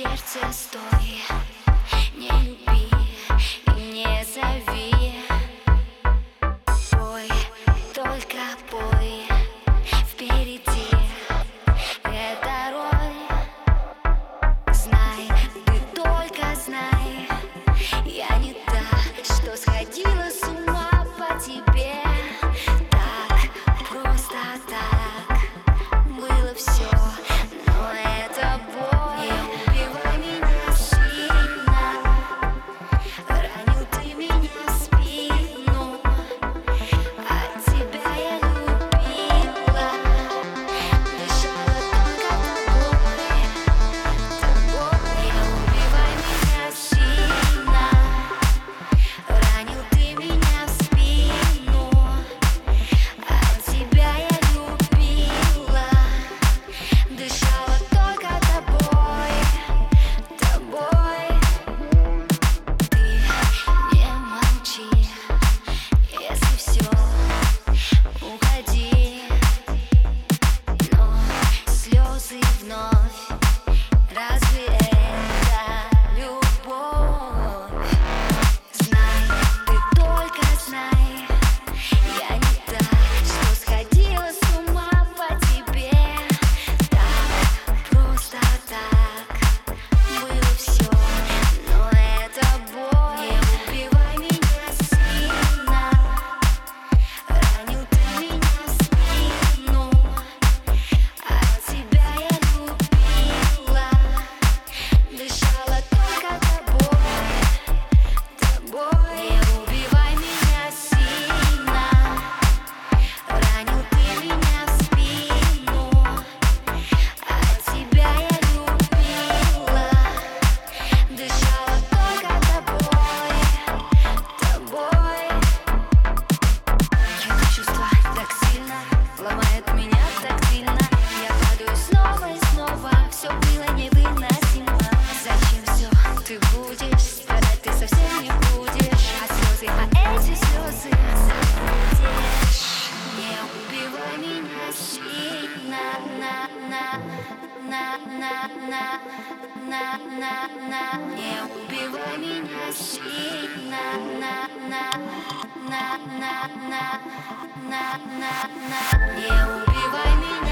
сердце стой. на на на не убивай меня сильно на на на на на на на на не убивай меня